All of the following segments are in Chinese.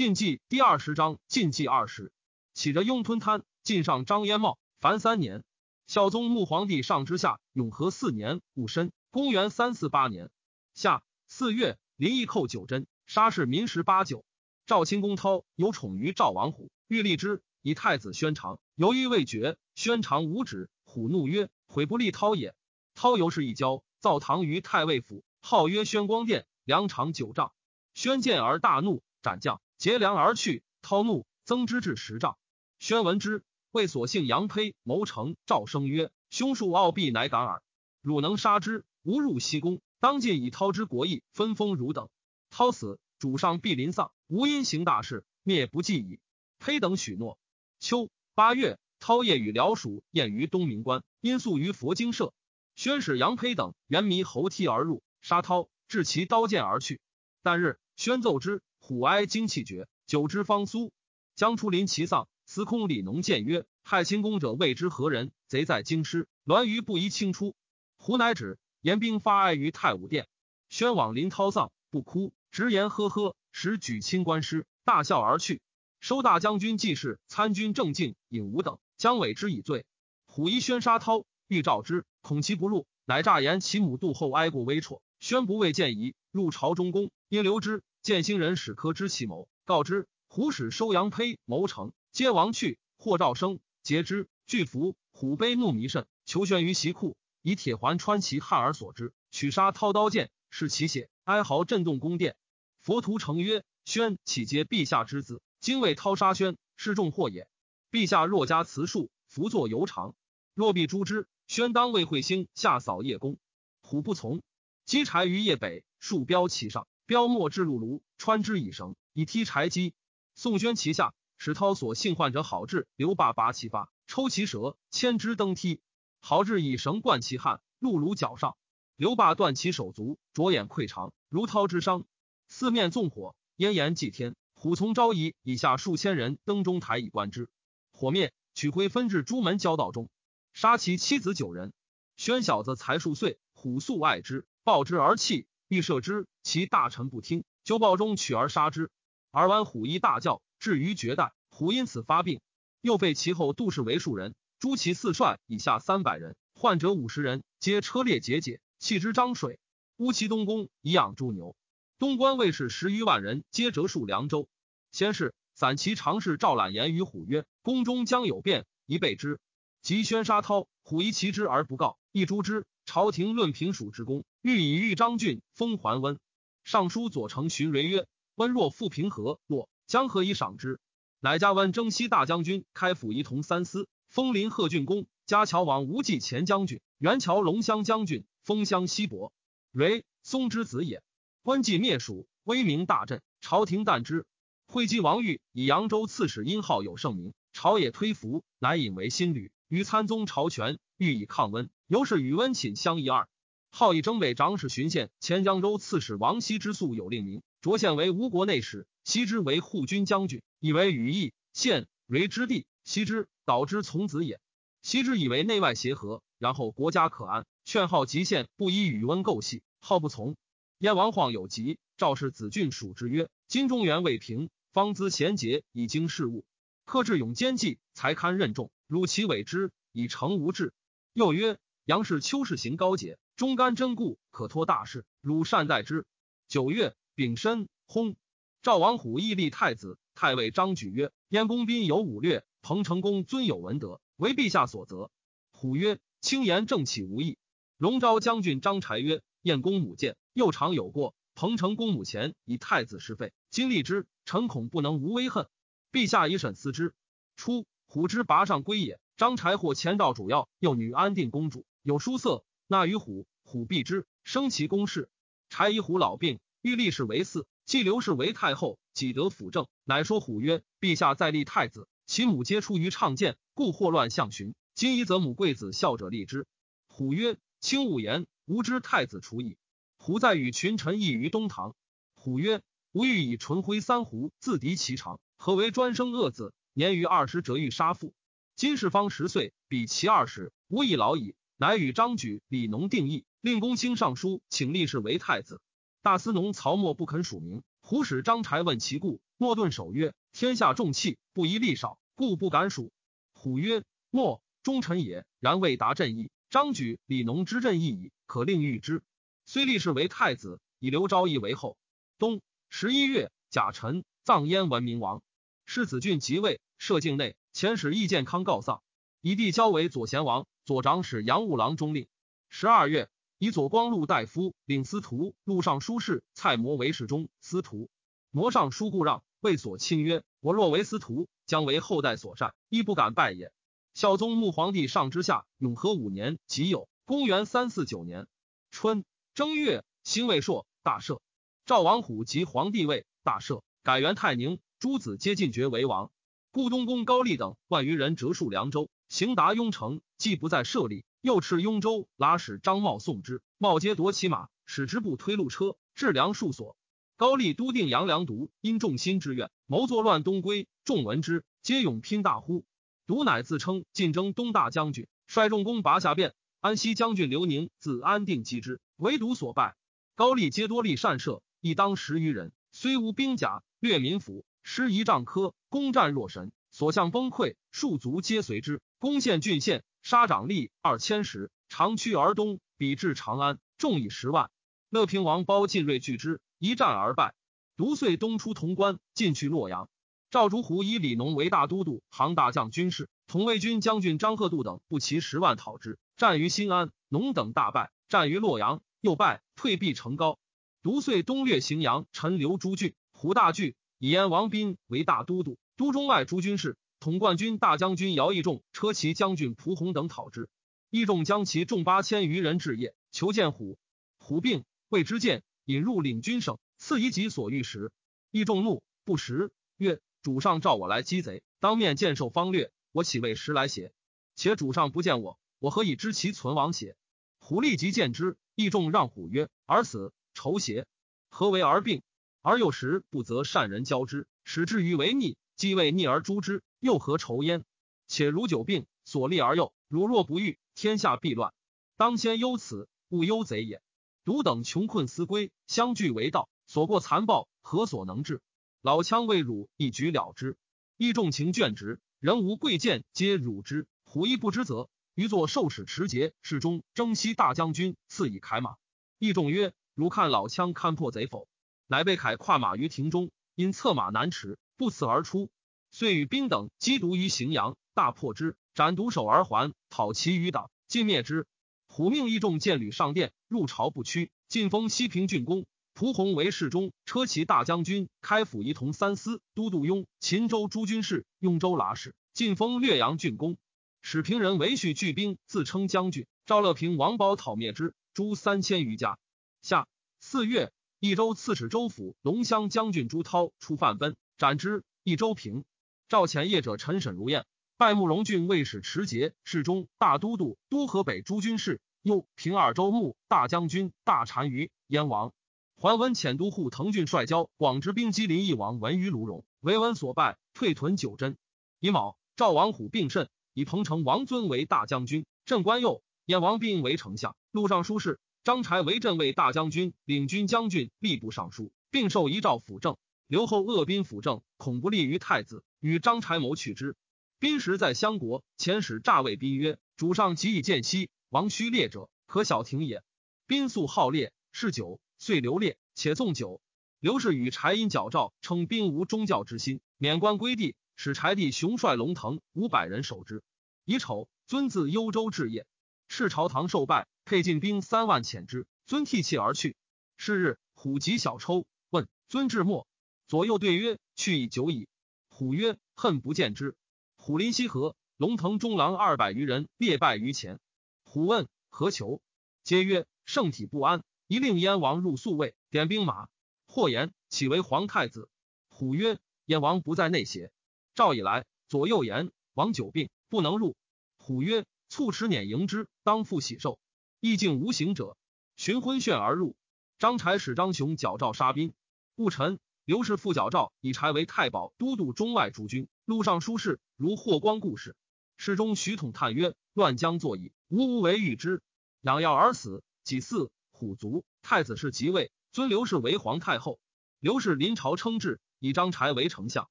禁忌第二十章，禁忌二十，起着雍吞贪，晋上张焉茂，凡三年。孝宗穆皇帝上之下，永和四年戊申，公元三四八年夏四月，林毅寇九真，杀士民十八九。赵清公涛有宠于赵王虎，欲立之，以太子宣长，犹豫未决。宣长无止，虎怒曰：“悔不立涛也。”涛由是一交，造堂于太尉府，号曰宣光殿，梁长九丈。宣见而大怒，斩将。劫粮而去，涛怒，增之至十丈。宣闻之，谓所幸杨胚谋成。赵生曰：“凶数傲必乃敢耳。汝能杀之，吾入西宫，当尽以涛之国义，分封汝等。涛死，主上必临丧。吾因行大事，灭不计矣。”胚等许诺。秋八月，涛夜与僚属宴于东明关，因宿于佛经社。宣使杨胚等原迷猴梯而入，杀涛，置其刀剑而去。但日，宣奏之。虎哀精气绝，久之方苏。将出临其丧，司空李农谏曰：“害清公者，谓之何人？贼在京师，栾于不宜轻出。”胡乃止，言兵发哀于太武殿。宣往临涛丧，不哭，直言呵呵，使举亲官师，大笑而去。收大将军季氏、参军郑敬、尹武等，将委之以罪。虎疑宣杀涛，欲召之，恐其不入，乃诈言其母杜后哀过微辍。宣不畏见疑，入朝中宫，因留之。见兴人使科知其谋，告之。虎使收杨胚谋成，皆亡去。或赵生截之，惧服。虎悲怒弥甚，求悬于席库，以铁环穿其汉而所之，取杀掏刀剑，是其血，哀嚎震动宫殿。佛徒成曰：“宣岂皆陛下之子？今为掏杀宣，是重祸也。陛下若加慈恕，福作犹长；若必诛之，宣当为彗星下扫叶宫。”虎不从，积柴于叶北，树标其上。标墨至露炉，穿之以绳，以踢柴机。宋宣其下，史涛所幸患者好志，刘霸拔其发，抽其舌，牵之登梯。好志以绳贯其汗，露炉脚上。刘霸断其手足，着眼溃肠，如涛之伤。四面纵火，烟炎祭天。虎从昭仪以下数千人登中台以观之。火灭，取灰分至朱门交道中，杀其妻子九人。宣小子才数岁，虎素爱之，抱之而泣。欲射之，其大臣不听，就暴中取而杀之。而闻虎一大叫，至于绝代，虎因此发病。又废其后杜氏为庶人，诛其四帅以下三百人，患者五十人，皆车裂节节，弃之漳水。乌其东宫以养猪牛。东关卫士十余万人，皆折戍凉州。先是，散骑常侍赵览言于虎曰：“宫中将有变，宜备之。”即宣杀涛，虎疑其之而不告，亦诛之。朝廷论平蜀之功，欲以豫章郡封桓温。尚书左丞荀蕤曰：“温若复平和，若将何以赏之？”乃加温征西大将军，开府仪同三司，封临贺郡公，加乔王无忌前将军，元乔龙骧将军，封乡西伯。蕤，松之子也。温既灭蜀，威名大振，朝廷惮之。惠稽王玉以扬州刺史殷浩有盛名，朝野推服，乃引为新旅，与参宗朝权，欲以抗温。由是与温寝相异二，号以征北长史巡县前江州刺史王羲之素有令名，擢县为吴国内史，羲之为护军将军，以为羽翼县为之地。羲之导之从子也。羲之以为内外协和，然后国家可安，劝号极县不依与温构系，号不从。燕王晃有疾，赵氏子俊属之曰：“今中原未平，方资贤杰以经事务，克志勇兼济，才堪任重。汝其委之，以成无志。”又曰。杨氏秋氏行高洁，忠肝贞固，可托大事。汝善待之。九月丙申，薨。赵王虎亦立太子。太尉张举曰：“燕公宾有武略，彭城公尊有文德，为陛下所责。”虎曰：“轻言正气无益。”龙昭将军张柴曰：“燕公母见，又常有过。彭城公母前以太子是废，今立之，臣恐不能无威恨。陛下以审思之。”初，虎之拔上归也。张柴获前赵主要，幼女安定公主。有书色，纳于虎，虎避之，生其公事。柴以虎老病，欲立氏为嗣，既刘氏为太后，己得辅政，乃说虎曰：“陛下再立太子，其母皆出于倡谏，故祸乱相寻。今宜则母贵子孝者立之。”虎曰：“卿勿言，吾知太子除矣。”虎在与群臣议于东堂。虎曰：“吾欲以纯灰三壶自敌其长，何为专生恶子？年逾二十，者欲杀父。今世方十岁，比其二十，吾已老矣。”乃与张举、李农定议，令公卿上书，请立氏为太子。大司农曹沫不肯署名。胡使张柴问其故，莫顿守曰：“天下重器，不宜力少，故不敢署。”虎曰：“莫，忠臣也。然未达朕意。张举、李农之朕意矣，可令御之。”虽立氏为太子，以刘昭义为后。冬十一月，甲辰，葬燕文明王。世子俊即位，设境内。遣使议健康告丧，以帝交为左贤王，左长史杨务郎中令。十二月，以左光禄大夫领司徒、录尚书事蔡模为侍中、司徒。模上书故让，谓所亲曰：“我若为司徒，将为后代所善，亦不敢拜也。”孝宗穆皇帝上之下，永和五年己酉，公元三四九年春正月，辛未朔，大赦。赵王虎即皇帝位，大赦，改元泰宁，诸子皆进爵为王。故东宫高丽等万余人折戍凉州，行达雍城，既不再设立，又斥雍州拉使张茂送之，茂皆夺其马，使之不推路车，致粮数所。高丽都定杨良独因众心之愿，谋作乱东归，众闻之，皆勇拼大呼。独乃自称晋征东大将军，率众攻拔下便。安西将军刘宁自安定击之，唯独所败。高丽皆多立善射，亦当十余人，虽无兵甲，略民府。师仪仗科，攻战若神，所向崩溃，数族皆随之。攻陷郡县，杀长吏二千石，长驱而东，比至长安，众以十万。乐平王包晋锐拒之，一战而败。独遂东出潼关，进去洛阳。赵竹湖以李农为大都督，行大将军事，同卫军将军张贺度等不齐十万讨之，战于新安，农等大败。战于洛阳，又败，退避成高。独遂东略荥阳，陈留诸郡，胡大惧。以燕王斌为大都督，都中外诸军事，统冠军大将军姚义仲、车骑将军蒲弘等讨之。义仲将其众八千余人至夜，求见虎。虎病，谓之见，引入领军省，赐以己所欲食。义仲怒，不食。曰：“主上召我来击贼，当面见受方略，我岂为食来邪？且主上不见我，我何以知其存亡邪？”虎立即见之，义仲让虎曰：“而死，仇邪？何为而病？”而有时不择善人交之，使之于为逆，既为逆而诛之，又何愁焉？且如久病，所立而幼，汝若不愈，天下必乱。当先忧此，勿忧贼也。独等穷困思归，相聚为道，所过残暴，何所能治？老羌未辱，一举了之。义重情眷直，人无贵贱，皆汝之。虎亦不知责，于作受使持节，侍中征西大将军，赐以铠马。义重曰：“汝看老羌堪破贼否？”乃被铠跨马于庭中，因策马难驰，不辞而出。遂与兵等击毒于荥阳，大破之，斩毒首而还，讨其余党，尽灭之。虎命一众见吕上殿，入朝不屈。晋封西平郡公，蒲弘为侍中、车骑大将军，开府仪同三司、都督雍、秦州诸军事、雍州剌史。晋封略阳郡公，使平人为续聚兵，自称将军。赵乐平王保讨灭之，诛三千余家。下四月。益州刺史州府龙乡将军朱涛出犯奔，斩之。益州平赵潜业者陈沈如燕，拜慕容郡卫使持节、侍中、大都督、都河北诸军事，又平二州牧、大将军、大单于燕王。桓温遣都护滕郡率交广之兵击临邑王文于卢荣，为文所败，退屯九真。乙卯，赵王虎病甚，以彭城王尊为大将军，镇关右；燕王兵为丞相，录尚书事。张柴为镇卫大将军、领军将军、吏部尚书，并授遗诏辅政。刘后恶宾辅政，恐不利于太子，与张柴谋去之。宾时在相国，遣使诈谓宾曰：“主上即以见息，王须猎者，可小庭也。”宾素好猎，嗜酒，遂留猎，且纵酒。刘氏与柴因矫诏，称宾无忠教之心，免官归地，使柴弟雄率龙腾五百人守之。乙丑，尊自幽州至业，是朝堂受拜。配进兵三万遣之，尊涕泣而去。是日，虎及小抽，问尊至末，左右对曰：“去已久矣。”虎曰：“恨不见之。”虎临西河，龙腾中郎二百余人列拜于前。虎问何求，皆曰：“圣体不安，一令燕王入宿卫，点兵马。”或言：“岂为皇太子？”虎曰：“燕王不在内邪？”赵以来，左右言王久病，不能入。虎曰：“促持辇迎之，当复喜寿。”意境无形者，寻昏眩而入。张柴使张雄矫诏杀宾。戊辰，刘氏复矫诏以柴为太保，都督中外诸军。路上书事如霍光故事。诗中徐统叹曰：“乱将作矣，吾无为御之。养药而死，己巳，虎卒。太子是即位，尊刘氏为皇太后。刘氏临朝称制，以张柴为丞相，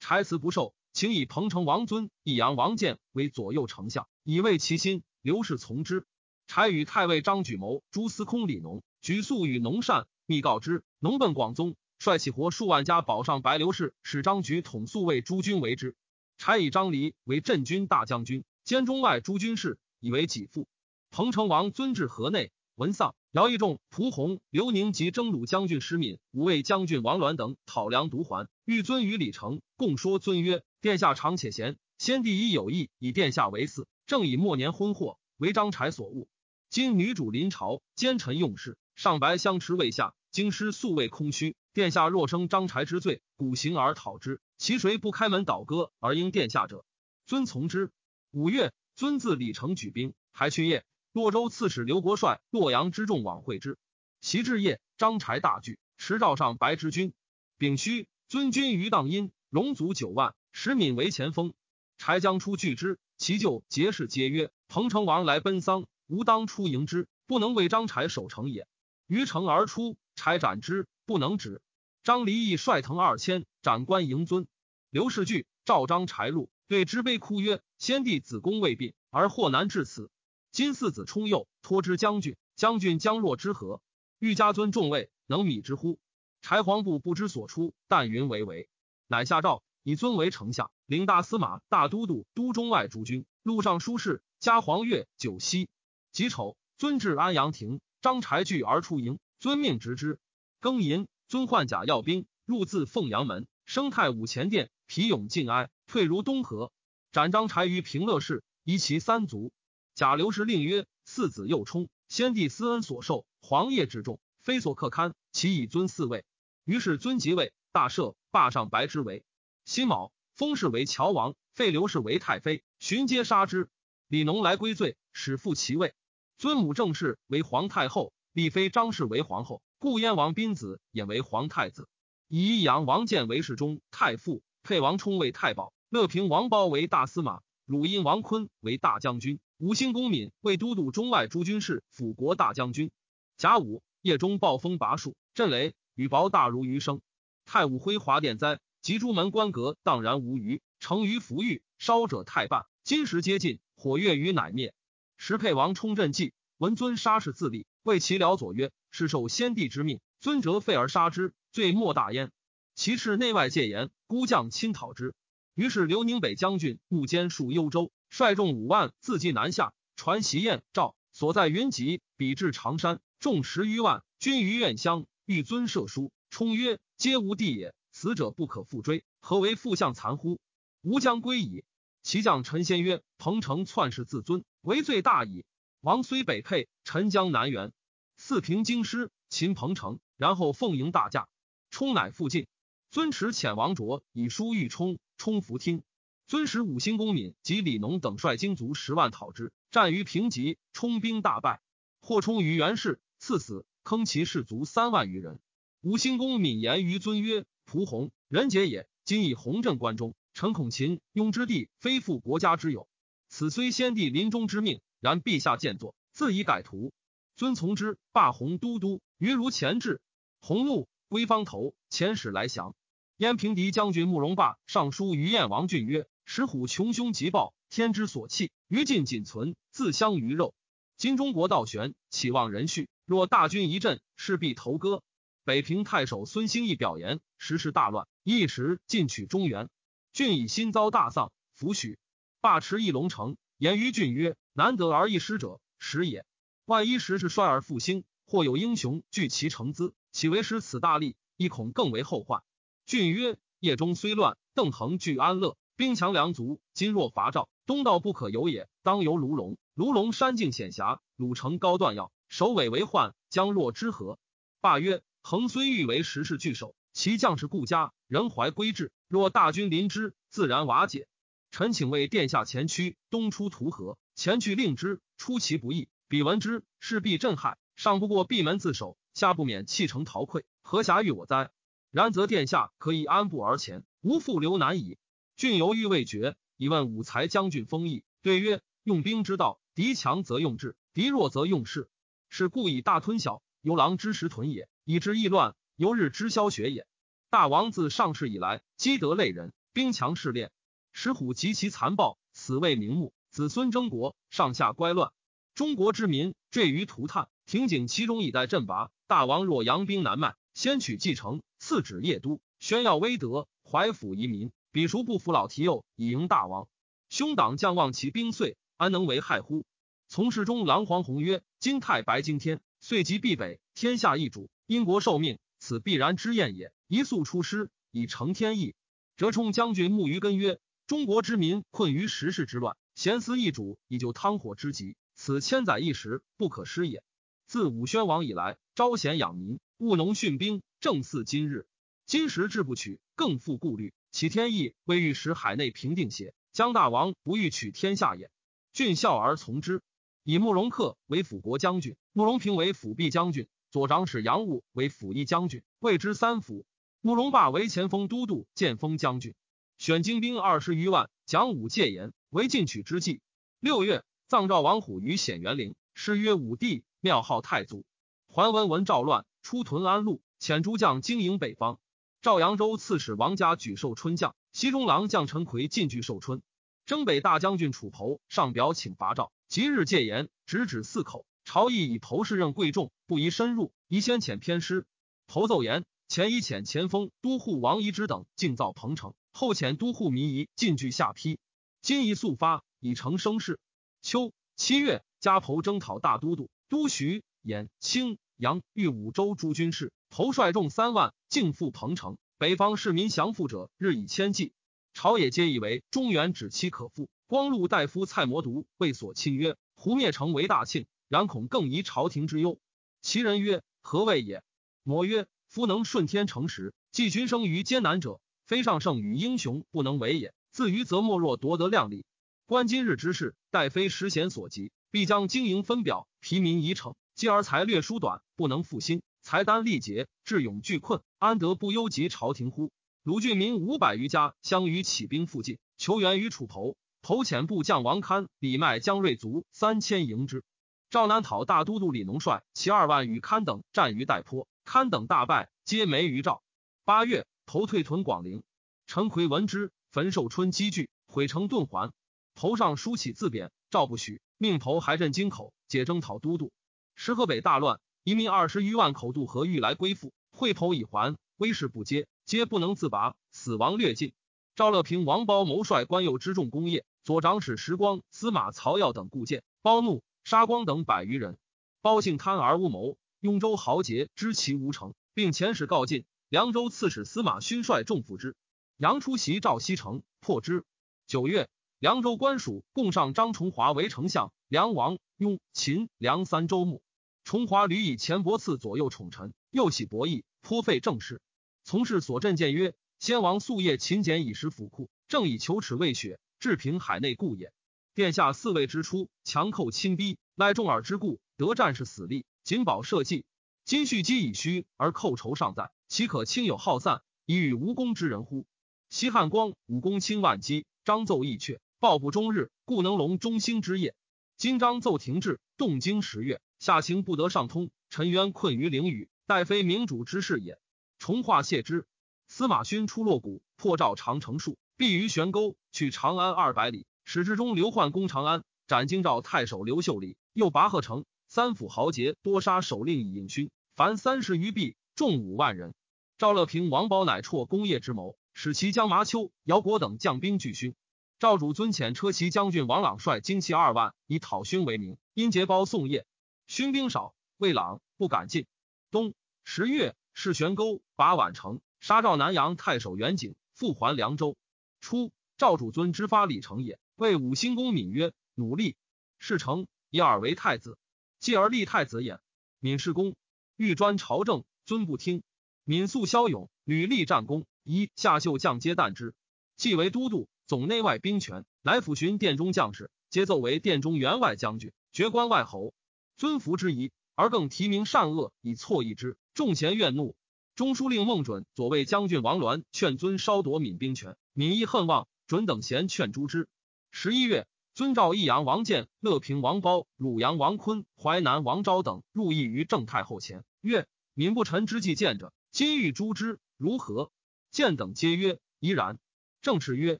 柴辞不受，请以彭城王尊、益阳王建为左右丞相，以慰其心。刘氏从之。柴与太尉张举谋、朱司空李农举素与农善，密告之。农奔广宗，率起活数万家保上白刘氏，使张举统宿卫诸军为之。柴以张离为镇军大将军，兼中外诸军事，以为己父。彭城王尊至河内，闻丧。姚义仲、蒲弘、刘宁及征虏将军石敏、五位将军王鸾等讨粮独还，欲尊于李成，共说尊曰：“殿下长且贤，先帝已有意以殿下为嗣，正以末年婚祸，为张柴所误。今女主临朝，奸臣用事，上白相持未下，京师素未空虚。殿下若生张柴之罪，古行而讨之，其谁不开门倒戈而应殿下者？尊从之。五月，尊自李成举兵，还去夜。洛州刺史刘国帅、洛阳之众往会之。其至夜，张柴大惧，持诏上白之君。丙戌，尊军于荡阴，戎卒九万，石敏为前锋。柴将出拒之，其舅结氏皆曰：“彭城王来奔丧，吾当出迎之，不能为张柴守城也。”于城而出，柴斩之，不能止。张离义率腾二千，斩关迎尊。刘氏惧，召张柴禄，对之悲哭曰：“先帝子宫未毕，而祸难至此。”今四子冲幼，托之将军。将军将若之何？欲加尊重位，能米之乎？柴皇部不知所出，但云为为，乃下诏以尊为丞相，领大司马、大都督、都中外诸军，录上书事，加黄钺、九锡。己丑，尊至安阳亭，张柴惧而出营，遵命执之。庚寅，尊换甲要兵，入自凤阳门，生太武前殿，皮勇尽哀，退如东河。斩张柴于平乐市，夷其三族。贾刘氏令曰：“四子幼冲，先帝私恩所受，皇业之重，非所可堪。其以尊四位。”于是尊即位，大赦，罢上白之为辛卯，封氏为乔王，废刘氏为太妃，寻皆杀之。李农来归罪，始复其位。尊母郑氏为皇太后，立妃张氏为皇后，故燕王斌子也为皇太子。以益阳王建为侍中、太傅，配王冲为太保，乐平王褒为大司马，汝阴王坤为大将军。五星公敏为都督中外诸军事、辅国大将军。甲午，夜中暴风拔树，震雷，雨雹大如余生。太武辉华殿灾，及朱门关阁荡然无余，成于浮玉，烧者太半。金石皆尽，火月于乃灭。时沛王冲阵计，闻尊杀士自立，谓其僚佐曰：“是受先帝之命，尊折废而杀之，罪莫大焉。”其斥内外戒严，孤将亲讨之。于是刘宁北将军募坚戍幽州。率众五万自击南下，传檄燕赵所在云集，比至长山，众十余万，军于苑乡，欲尊射书，冲曰：“皆无地也，死者不可复追，何为复相残乎？吾将归矣。”其将陈先曰：“彭城篡世自尊，为罪大矣。王虽北沛，陈将南援，四平京师，擒彭城，然后奉迎大驾，冲乃复进。尊持遣王卓以书欲冲，冲弗听。”尊使五星公敏及李农等率精卒十万讨之，战于平吉，冲兵大败，或冲于袁氏，赐死，坑其士卒三万余人。五星公敏言于尊曰：“蒲弘人杰也，今以弘镇关中，臣恐秦雍之地非复国家之有。此虽先帝临终之命，然陛下见作，自以改图。尊从之，罢弘都督，于如前至。鸿怒，归方头，遣使来降。燕平敌将军慕容霸上书于燕王俊曰。”石虎穷凶极暴，天之所弃，于尽仅存，自相于肉。今中国道悬，岂望人续？若大军一阵，势必投戈。北平太守孙兴义表言，时势大乱，一时进取中原。郡以心遭大丧，弗许。霸持一龙城，言于郡曰：“难得而一失者，时也。万一时势衰而复兴，或有英雄聚其成资，岂为失此大利？亦恐更为后患。”郡曰：“夜中虽乱，邓恒据安乐。”兵强粮足，今若伐赵，东道不可有也。当由卢龙。卢龙山径险狭，鲁城高断要，首尾为患，将若之何？罢曰：恒虽欲为时势巨首，其将士故家，人怀归志。若大军临之，自然瓦解。臣请为殿下前驱，东出图河，前去令之，出其不意。彼闻之，势必震撼。上不过闭门自守，下不免弃城逃溃，何暇欲我哉？然则殿下可以安步而前，无复留难矣。郡犹豫未决，以问武才将军封邑，对曰：“用兵之道，敌强则用智，敌弱则用势。是故以大吞小，由狼之食豚也；以之易乱，由日之消血也。大王自上世以来，积德累人，兵强势练，石虎极其残暴，此为名目。子孙争国，上下乖乱，中国之民坠于涂炭。庭景其中以待阵拔。大王若扬兵南迈，先取继承，次指邺都，宣耀威德，怀抚遗民。彼孰不服老提幼以迎大王？兄党将望其兵遂，安能为害乎？从事中郎黄宏曰：“今太白惊天，遂即必北，天下易主，因国受命，此必然之验也。一速出师，以成天意。”折冲将军木鱼根曰：“中国之民困于时事之乱。”贤思易主以救汤火之急，此千载一时，不可失也。自武宣王以来，招贤养民，务农训兵，正似今日。今时志不取，更复顾虑。启天意未欲使海内平定邪？姜大王不欲取天下也。俊孝而从之，以慕容恪为辅国将军，慕容平为辅弼将军，左长史杨务为辅义将军，谓之三辅。慕容霸为前锋都督、建封将军，选精兵二十余万，讲武戒严。为进取之计。六月，葬赵王虎于显元陵，谥曰武帝，庙号太祖。桓文闻赵乱，出屯安陆，遣诸将经营北方。赵扬州刺史王家举寿春将，西中郎将陈奎进据寿春。征北大将军楚侯上表请伐赵，即日戒严，直指四口。朝议以侯氏任贵重，不宜深入，宜先遣偏师。侯奏言：前以遣前锋都护王仪之等进造彭城，后遣都护糜夷进据下邳。今宜速发，以成声势。秋七月，加侯征讨大都督都徐兖青阳豫五州诸军事，侯率众三万，进赴彭城。北方市民降附者日以千计，朝野皆以为中原止期可复。光禄大夫蔡摩独谓所亲曰：“胡灭城为大庆，然恐更疑朝廷之忧。”其人曰：“何谓也？”摩曰：“夫能顺天成时，继群生于艰难者，非上圣与英雄不能为也。”自于则莫若夺得量力。观今日之事，待非实贤所及，必将经营分表，疲民已逞。继而才略疏短，不能复兴，才丹力竭，智勇俱困，安得不忧及朝廷乎？鲁郡民五百余家，相与起兵附近，求援于楚侯。侯遣部将王堪、李迈、姜瑞卒三千迎之。赵南讨大都督李农率其二万与堪等战于代坡，堪等大败，皆没于赵。八月，头退屯广陵。陈奎闻之。焚寿春积聚，毁城遁还。头上书起自贬，赵不许，命头还镇京口，解征讨都督。时河北大乱，移民二十余万口渡河欲来归附，会头已还，威势不接，皆不能自拔，死亡略尽。赵乐平、王褒谋率官右之众功业，左长史时光、司马曹耀等固谏，褒怒，杀光等百余人。褒性贪而无谋，雍州豪杰知其无成，并遣使告进。凉州刺史司马勋率众赴之。杨出袭赵西城，破之。九月，凉州官署共上张崇华为丞相。梁王、雍、秦、梁三州牧。崇华屡以钱帛赐左右宠臣，又喜博弈，颇费政事。从事所镇谏曰：先王夙夜勤俭以食府库，正以求耻为血，治平海内故也。殿下四位之初，强寇亲逼，赖众耳之故，得战士死力，谨保社稷。今蓄积以虚而寇仇尚在，岂可轻有好散，以与无功之人乎？西汉光武功轻万机，张奏义阙，报不终日，故能隆中兴之业。今章奏停滞，动经十月，下情不得上通，陈渊困于囹圄，待非明主之事也。重化谢之。司马勋出洛谷，破赵长城戍，避于悬沟，去长安二百里。使之中刘焕攻长安，斩京兆太守刘秀礼，又拔贺城。三府豪杰多杀首令以应勋，凡三十余毕，众五万人。赵乐平、王褒乃辍功业之谋。使其将麻丘、姚国等将兵拒勋。赵主尊遣车骑将军王朗率精骑二万，以讨勋为名，因结包宋业。勋兵少，魏朗不敢进。冬十月，试悬沟，拔宛城，杀赵南阳太守袁景，复还凉州。初，赵主尊之发李成也，谓五星公敏曰：“努力。”事成，以尔为太子，继而立太子也。闵世公欲专朝政，尊不听。闵素骁勇，屡立战功。一夏秀将皆惮之，即为都督，总内外兵权，来抚巡殿中将士，皆奏为殿中员外将军，爵关外侯，尊服之仪，而更提名善恶以错异之。众贤怨怒。中书令孟准、左卫将军王鸾劝尊稍夺闽兵权，闽亦恨望，准等贤劝诛之。十一月，尊召益阳王建、乐平王褒、汝阳王坤、淮南王昭等入议于郑太后前，曰：“民不臣之计见者，今欲诛之，如何？”见等皆曰宜然。正是曰：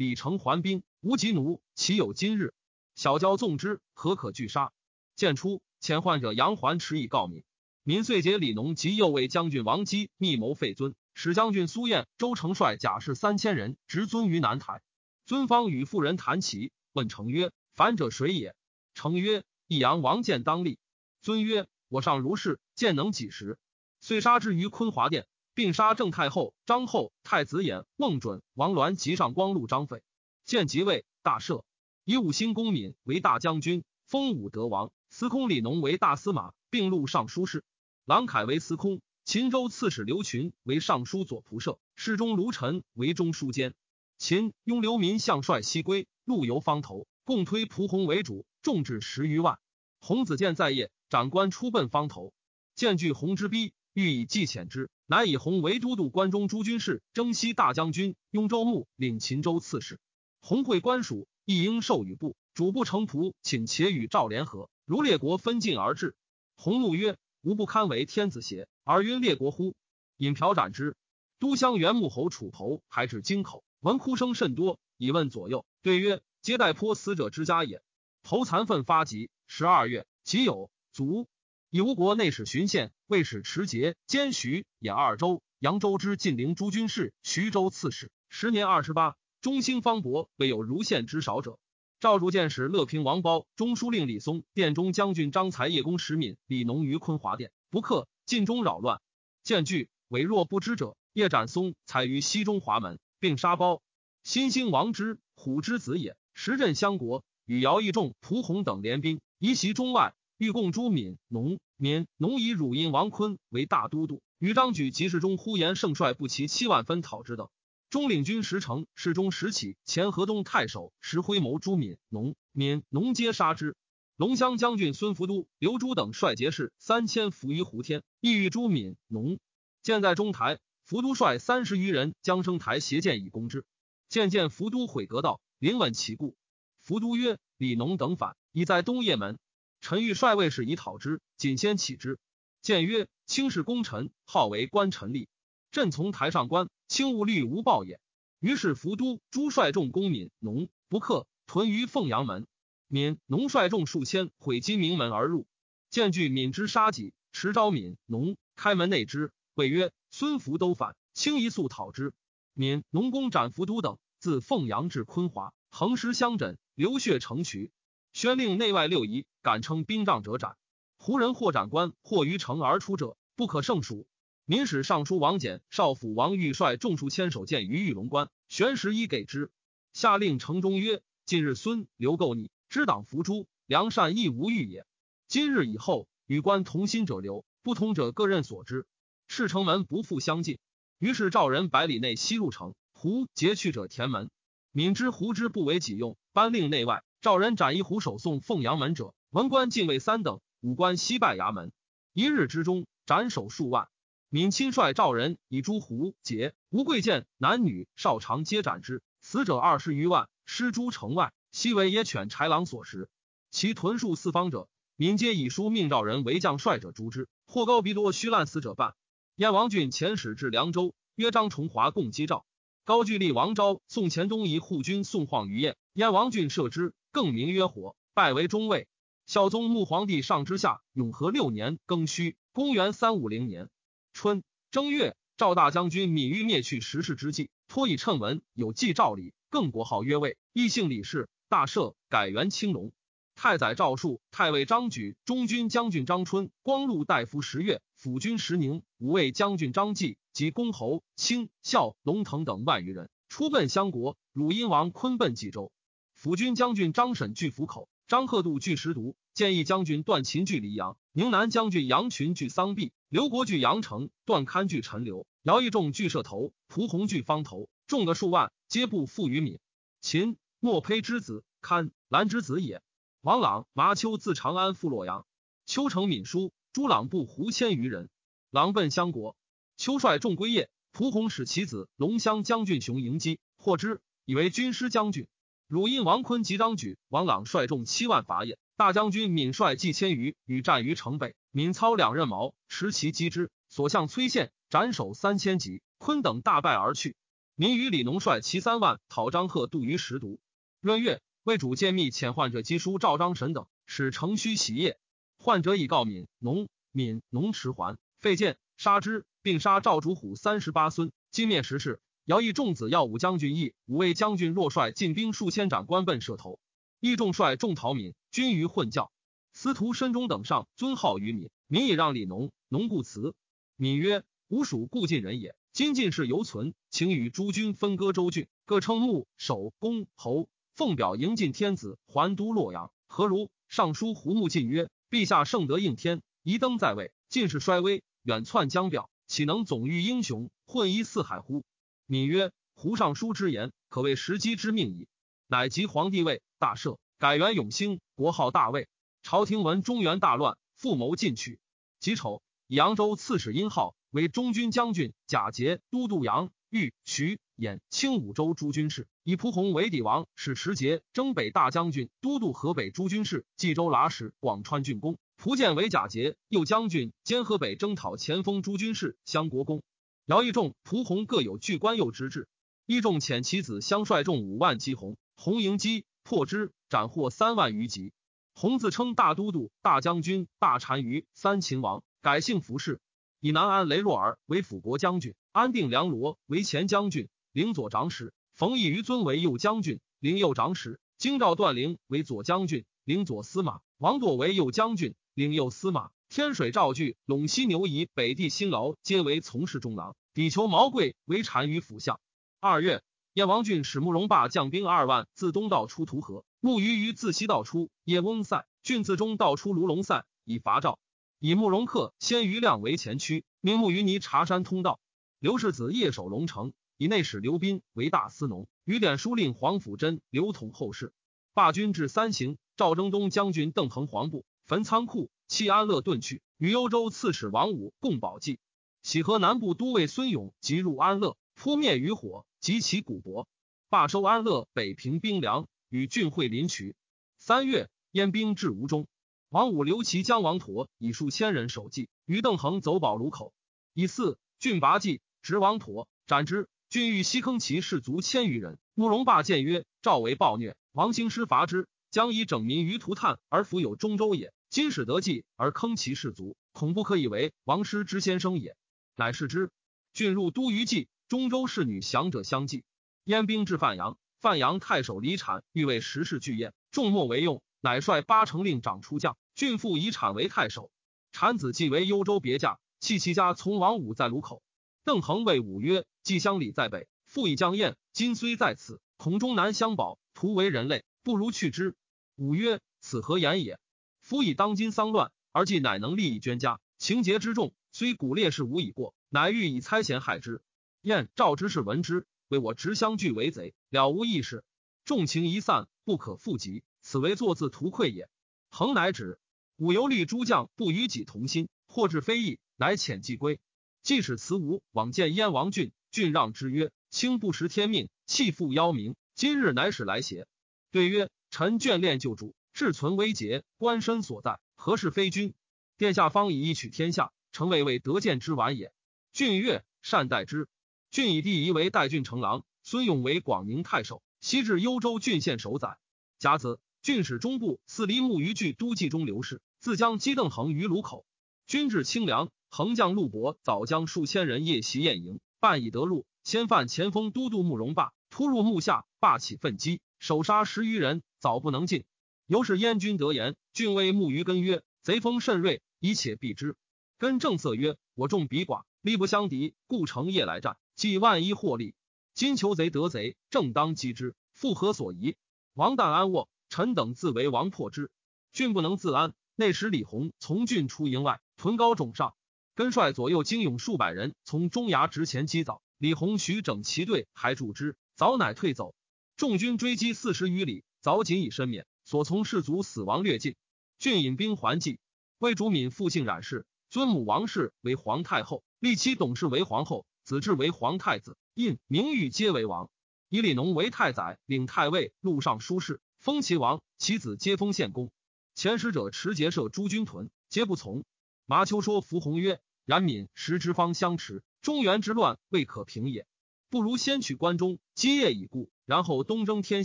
李成还兵，无及奴，岂有今日？小交纵之，何可拒杀？见出遣患者杨环持以告民。民遂结李农及右卫将军王基密谋废尊，使将军苏彦、周成率甲士三千人执尊于南台。尊方与妇人谈齐，问成曰：“反者谁也？”成曰：“益阳王建当立。”尊曰：“我上如是，见能几时？”遂杀之于坤华殿，并杀郑太后、张后、太子衍、孟准、王鸾及上光禄张费。建即位，大赦，以五星公敏为大将军，封武德王。司空李农为大司马，并录尚书事。郎凯为司空。秦州刺史刘群为尚书左仆射。侍中卢臣为中书监。秦雍刘民相帅西归，陆游方头，共推蒲洪为主，众至十余万。洪子建在业，长官出奔方头，见据洪之逼，欲以计遣之，乃以洪为都督关中诸军事、征西大将军、雍州牧，领秦州刺史。洪会官属，亦应授予部主不成仆，请且与赵联合。如列国分晋而至，鸿怒曰：“吾不堪为天子邪？而曰列国乎？”引瓢斩之。都乡元穆侯楚侯还至京口，闻哭声甚多，以问左右，对曰：“皆待颇死者之家也。”头残愤发疾。十二月，己酉，卒。以吴国内史巡县、卫使持节兼徐兖二州、扬州之晋陵诸军事、徐州刺史。时年二十八，中兴方伯，未有如县之少者。赵主见使乐平王褒、中书令李松、殿中将军张才、叶公石敏、李农于坤华殿不克，晋中扰乱，见惧，伪若不知者。叶斩松，采于西中华门，并杀褒。新兴王之虎之子也，时镇相国，与姚义仲、蒲洪等联兵，移袭中外，欲共朱敏、农、闽、农以汝阴王坤为大都督，与张举及事中呼延圣帅不齐七万分讨之等。中领军石城，侍中石起、前河东太守石辉谋朱敏、农、敏、农皆杀之。龙骧将军孙福都、刘朱等率节士三千伏于胡天，意欲朱敏、农。见在中台，福都率三十余人将升台携剑以攻之。渐见福都毁阁道，临稳其故。福都曰：“李农等反，已在东掖门。臣欲率卫士以讨之，仅先起之。”见曰：“卿是功臣，号为官臣吏。”朕从台上观，轻勿虑无报也。于是伏都诸率众攻闽农，不克，屯于凤阳门。闽农率众数千，毁金明门而入。见据闽之杀己，持招闽农开门内之，谓曰：“孙福都反，轻一速讨之。”闽农公斩伏都等，自凤阳至昆华，横尸相枕，流血成渠。宣令内外六夷，敢称兵仗者斩。胡人或斩官，或于城而出者，不可胜数。民使尚书王翦、少府王玉率众数千手见于玉龙关，玄石一给之。下令城中曰：“近日孙刘构逆，知党伏诛，良善亦无欲也。今日以后，与官同心者留，不通者各任所之。赤城门不复相近。”于是赵人百里内西入城，胡劫去者填门。敏之胡之不为己用，颁令内外赵人斩一胡守送凤阳门者，文官禁卫三等，武官西拜衙门。一日之中，斩首数万。闵亲率赵人以诸胡劫吴贵贱男女少长皆斩之，死者二十余万，失诸城外。悉为野犬豺狼所食。其屯戍四方者，闵皆以书命赵人为将帅者诛之，或高鼻多虚烂死者半。燕王俊遣使至凉州，约张崇华共击赵。高句丽王昭宋前东夷护军宋晃于燕，燕王俊射之，更名曰火，拜为中尉。孝宗穆皇帝上之下永和六年庚戌，公元三五零年。春正月，赵大将军闵欲灭去时事之际，托以称文，有记赵礼，更国号曰魏，异姓李氏，大赦，改元青龙。太宰赵述、太尉张举、中军将军张春、光禄大夫十月、辅军石宁、五位将军张继及公侯卿孝龙腾等万余人出奔相国。汝阴王昆奔冀州，辅军将军张审据府口，张贺度据石渎，建议将军段秦据黎阳，宁南将军杨群据桑壁。刘国据阳城，段堪据陈留，姚义仲据射头，蒲洪据方头，众个数万，皆不附于闽。秦莫胚之子，堪兰之子也。王朗、麻丘自长安赴洛阳，丘成闽书，朱朗部胡千余人。朗奔相国，丘率众归业，蒲洪使其子龙骧将军雄迎击，获之，以为军师将军。汝阴王坤及张举、王朗率众七万伐也。大将军闵率计千余，与战于城北。闵操两刃矛，持其击之，所向崔县斩首三千级，坤等大败而去。民与李农率其三万讨张贺渡于石渎。闰月，魏主见密遣患者赍书赵张神等，使城虚袭业。患者以告闽农，闽农迟还，废剑杀之，并杀赵主虎三十八孙。今灭时事。姚义仲子耀武将军义五位将军若率进兵数千斩官奔射头。义仲率众逃民，军于混教。司徒申中等上尊号于闽，闽以让李农，农故辞。敏曰：“吾属故晋人也，今晋氏犹存，请与诸军分割州郡，各称牧、守、公、侯，奉表迎晋天子，还都洛阳。何如？”尚书胡穆进曰：“陛下圣德应天，宜登在位，晋氏衰微，远窜江表，岂能总御英雄，混一四海乎？”闽曰：“胡尚书之言，可谓时机之命矣。”乃即皇帝位，大赦，改元永兴，国号大魏。朝廷闻中原大乱，复谋进取。己丑，扬州刺史殷浩为中军将军，贾节都督杨、豫、徐、兖、青五州诸军事，以蒲弘为底王，使持节征北大将军，都督河北诸军事，冀州剌史、广川郡公。蒲建为贾节右将军，兼河北征讨前锋诸军事，相国公。姚义仲、蒲弘各有巨官右之志。义仲遣其子相率众五万击洪，洪迎击破之，斩获三万余级。洪自称大都督、大将军、大单于、三秦王，改姓服氏。以南安雷若尔为辅国将军，安定梁罗为前将军，领左长史；冯异于尊为右将军，领右长史；京兆段陵为左将军，领左司马；王铎为右将军，领右司马。天水赵据、陇西牛夷、北地辛劳皆为从事中郎。底求毛贵为单于府相。二月，燕王郡使慕容霸将兵二万自东道出涂河，慕于于自西道出耶翁塞，郡自中道出卢龙塞，以伐赵。以慕容克先于亮为前驱，命慕于尼察山通道。刘世子夜守龙城，以内史刘斌为大司农，于典书令黄甫真刘统后事。罢军至三行，赵征东将军邓恒黄部焚仓库。弃安乐遁去，与幽州刺史王武共保济。喜河南部都尉孙勇即入安乐，扑灭余火，及其古帛，罢收安乐北平兵粮，与郡会临渠。三月，燕兵至吴中，王武留其将王妥以数千人守济，与邓恒走保卢口。以四郡拔计，执王妥，斩之。郡欲西坑其士卒千余人。慕容霸谏曰：“赵为暴虐，王兴师伐之，将以整民于涂炭，而弗有中州也。”今使得计而坑其士卒，恐不可以为王师之先生也。乃是之。郡入都虞冀，中州侍女降者相继。燕兵至范阳，范阳太守李产欲为时事巨宴，众莫为用，乃率八成令长出将。郡父以产为太守，产子继为幽州别驾，弃其家从王武在卢口。邓恒谓武曰：“季乡里在北，父以将燕，今虽在此，恐终难相保，徒为人类，不如去之。”武曰：“此何言也？”夫以当今丧乱，而既乃能利益捐家，情节之重，虽古烈士无以过，乃欲以猜嫌害之。燕赵之士闻之，为我执相拒为贼，了无义事。众情一散，不可复及，此为作自图愧也。恒乃止。武游虑诸将不与己同心，或至非议，乃遣即归。即使辞吴往见燕王俊，俊让之曰：“卿不识天命，弃父邀名，今日乃使来邪？”对曰：“臣眷恋旧主。”志存危节，官身所在，何事非君？殿下方以一取天下，诚未为得见之晚也。俊悦，善待之。俊以弟仪为代郡丞郎，孙勇为广宁太守，西至幽州郡县守宰。甲子，郡使中部四黎木于郡都记中刘氏，自将击邓恒于卢口。军至清凉，横将陆伯早将数千人夜袭宴营，半已得路，先犯前锋都督慕容霸，突入幕下，霸起奋击，首杀十余人，早不能进。由是燕军得言，郡威慕于根曰：“贼风甚锐，一且避之。”根正色曰：“我众彼寡，力不相敌，故乘夜来战，计万一获利。今求贼得贼，正当击之，复何所疑？”王旦安卧，臣等自为王破之。郡不能自安，内使李弘从郡出营外，屯高冢上。根率左右精勇数百人从中崖直前击早，李弘徐整其队，还助之，早乃退走。众军追击四十余里，早仅以身免。所从士卒死亡略尽，郡引兵还济。魏主敏复姓冉氏，尊母王氏为皇太后，立妻董氏为皇后，子至为皇太子。印名誉皆为王。以李农为太宰，领太尉、录尚书事，封其王。其子皆封献公。前使者持节射诸军屯，皆不从。麻丘说伏弘曰：“冉闵时之方相持，中原之乱未可平也。不如先取关中，基业已固，然后东征天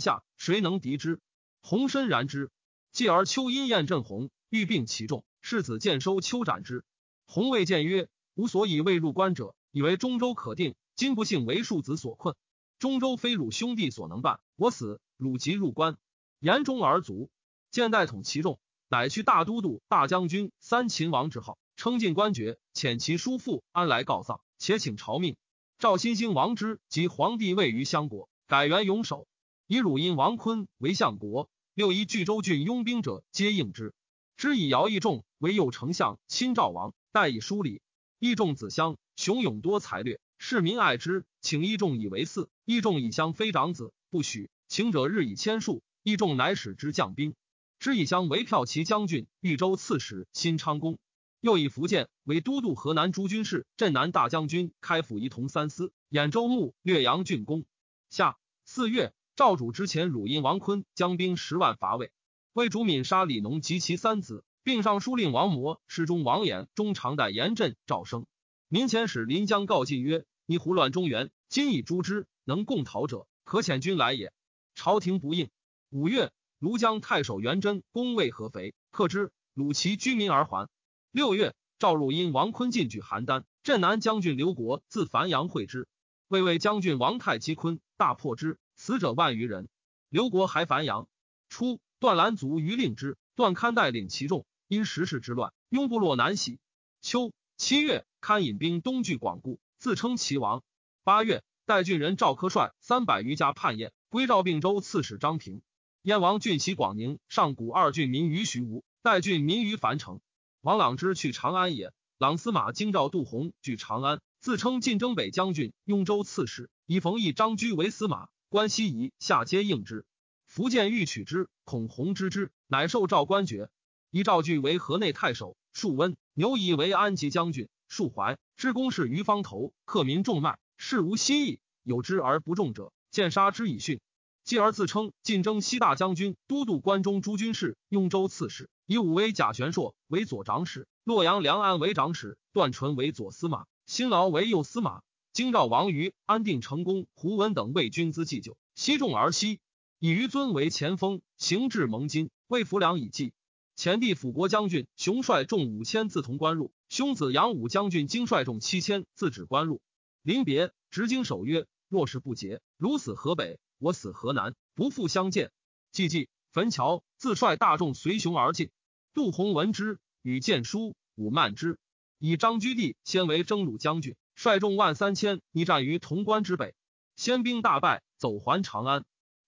下，谁能敌之？鸿深然之。继而秋阴燕振鸿，欲并其众，世子见收秋斩之。洪谓见曰：“吾所以未入关者，以为中州可定。今不幸为庶子所困。中州非汝兄弟所能办，我死，汝即入关。”言中而卒。见代统其众，乃去大都督、大将军、三秦王之号，称进官爵，遣其叔父安来告丧，且请朝命。赵新兴王之及皇帝位于相国，改元永守，以汝阴王坤为相国。六一巨州郡拥兵者，皆应之。知以姚义仲为右丞相，亲赵王，代以书礼。义仲子襄雄勇多才略，市民爱之，请义仲以为嗣。义仲以襄非长子，不许。请者日以千数，义仲乃使之将兵。知以襄为骠骑将军、豫州刺史、新昌公。又以福建为都督河南诸军事、镇南大将军、开府仪同三司、兖州牧、略阳郡公。下四月。赵主之前，汝阴王坤将兵十万伐魏，魏主敏杀李农及其三子，并上书令王模、侍中王衍、中常代严震、赵生。民前使临江告晋曰：“你胡乱中原，今以诛之，能共讨者，可遣军来也。”朝廷不应。五月，庐江太守元贞攻魏合肥，克之，虏其居民而还。六月，赵汝因王坤进据邯郸，镇南将军刘国自樊阳会之，魏魏将军王太击坤，大破之。死者万余人。刘国还樊阳。初，段兰卒于令之，段堪带领其众，因时事之乱，拥部落南徙。秋七月，堪引兵东据广固，自称齐王。八月，代郡人赵科率三百余家叛燕，归赵并州刺史张平。燕王郡袭广宁、上谷二郡民于徐吴，代郡民于樊城。王朗之去长安也。朗司马京兆杜洪据长安，自称晋征北将军、雍州刺史，以冯异、张居为司马。关西夷下皆应之，福建欲取之，恐弘之之，乃受赵官爵。以赵据为河内太守，树温牛以为安吉将军，树怀之公事于方头，克民众脉，事无希意，有之而不重者，见杀之以训。继而自称晋征西大将军、都督关中诸军事、雍州刺史，以武威贾玄硕为左长史，洛阳梁安为长史，段纯为左司马，辛劳为右司马。京兆王于安定成功，胡文等为军资祭酒，西众而西，以于尊为前锋，行至蒙金，为浮梁以济。前帝辅国将军熊率众五千自潼关入，兄子杨武将军经率众七千自止关入。临别，执经守曰：“若是不捷，如死河北，我死河南，不复相见。”既祭焚桥，自率大众随熊而进。杜洪闻之，与见书，武慢之，以张居地先为征虏将军。率众万三千，逆战于潼关之北，先兵大败，走还长安。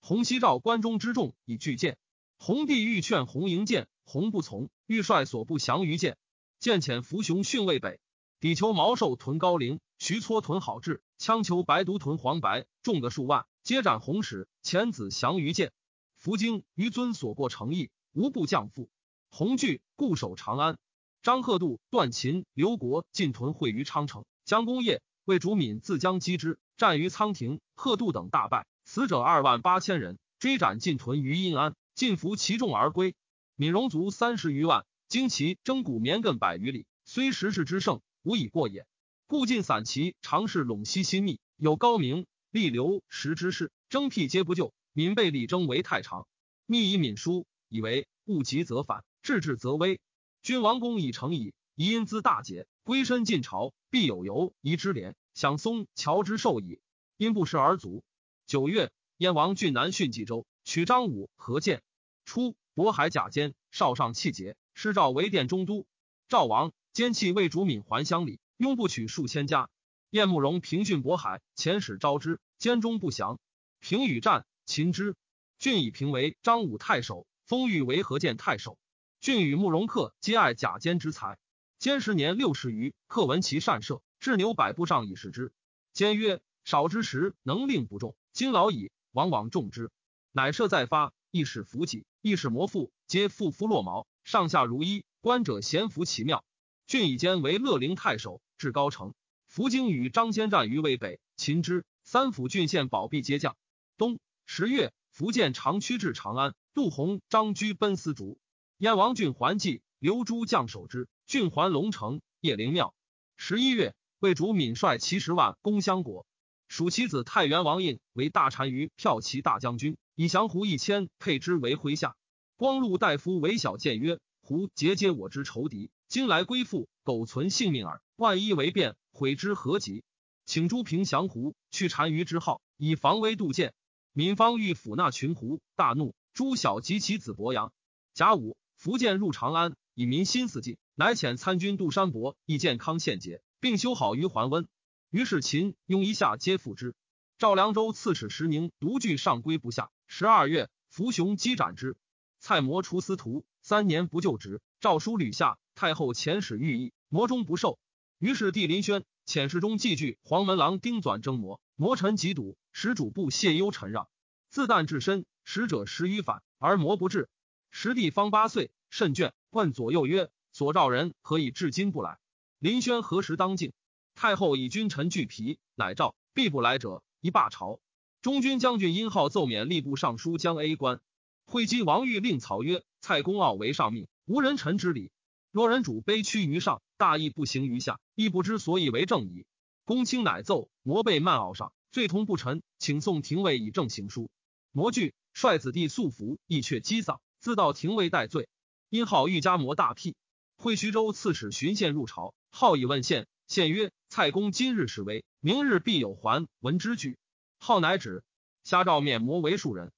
洪熙召关中之众以拒谏，洪帝欲劝洪迎谏，洪不从，欲率所部降于谏。见遣伏雄训魏北，抵求毛寿屯高陵，徐撮屯好志，羌求白独屯黄白，众个数万，皆斩洪使。遣子降于谏。伏京于尊所过诚意，无不降附。洪惧，固守长安。张贺度、段秦、刘国进屯会于昌城。将功业，为主敏自将击之，战于仓亭，贺度等大败，死者二万八千人，追斩尽屯于阴安，尽服其众而归。闽戎卒三十余万，经其征古绵亘百余里，虽时势之盛，无以过也。故晋散其常侍陇西新密，有高明、立流时之事，征辟皆不就。闽被李征为太常，密以闽书，以为物极则反，治治则危。君王公已成矣，宜因兹大捷。归身晋朝，必有由宜之廉，享松乔之寿矣。因不食而卒。九月，燕王郡南训冀州，取张武、何建。初，渤海甲坚，少上气节，师赵为殿中都。赵王兼弃魏主敏还乡里，拥不取数千家。燕慕容平郡渤海，遣使招之，兼中不降。平与战，擒之。郡以平为张武太守，封裕为何建太守。郡与慕容克皆爱甲坚之才。坚时年六十余，克闻其善射，至牛百步上以示之。坚曰：“少之时能令不中，今老矣，往往重之。”乃射再发，亦使伏己，亦使魔父，皆复肤落毛，上下如一。观者咸服其妙。郡以坚为乐陵太守，至高城。伏京与张先战于渭北，擒之。三府郡县保庇皆降。冬十月，福建长驱至长安。杜洪、张居奔丝竹。燕王郡还济，留诸将守之。郡还龙城，叶灵庙。十一月，魏主敏率七十万攻襄国，属其子太原王印为大单于骠骑大将军，以降胡一千配之为麾下。光禄大夫韦小谏曰：“胡结结我之仇敌，今来归附，苟存性命耳。万一为变，悔之何及？请诸平降胡，去单于之号，以防微杜渐。”闵方欲抚纳群胡，大怒。诸小及其子伯阳。甲午，福建入长安，以民心思尽，乃遣参军杜山伯诣建康献节，并修好于桓温。于是秦雍一下皆复之。赵凉州刺史石宁独据上归不下。十二月，伏雄击斩之。蔡模除司徒，三年不就职。诏书屡下，太后遣使御意，魔中不受。于是帝林轩遣侍中寄据黄门郎丁纂征魔，魔臣疾堵。使主簿谢忧臣让，自旦至身，使者十余反，而魔不至。时帝方八岁，甚倦，问左右曰：“所召人何以至今不来？”林轩何时当敬？太后以君臣俱疲，乃召必不来者，一罢朝。中军将军殷浩奏免吏部尚书将 A 官。会稽王欲令曹曰：“蔡公傲为上命，无人臣之礼。若人主卑屈于上，大义不行于下，亦不知所以为正矣。”公卿乃奏魔被慢傲上。罪同不臣，请送廷尉以正行书。魔惧，率子弟素服，亦却击丧，自到廷尉待罪。殷浩欲加魔大辟。会徐州刺史荀宪入朝，号以问县。献曰：“蔡公今日示威，明日必有还。”闻之惧。号乃止。瞎照面魔为庶人。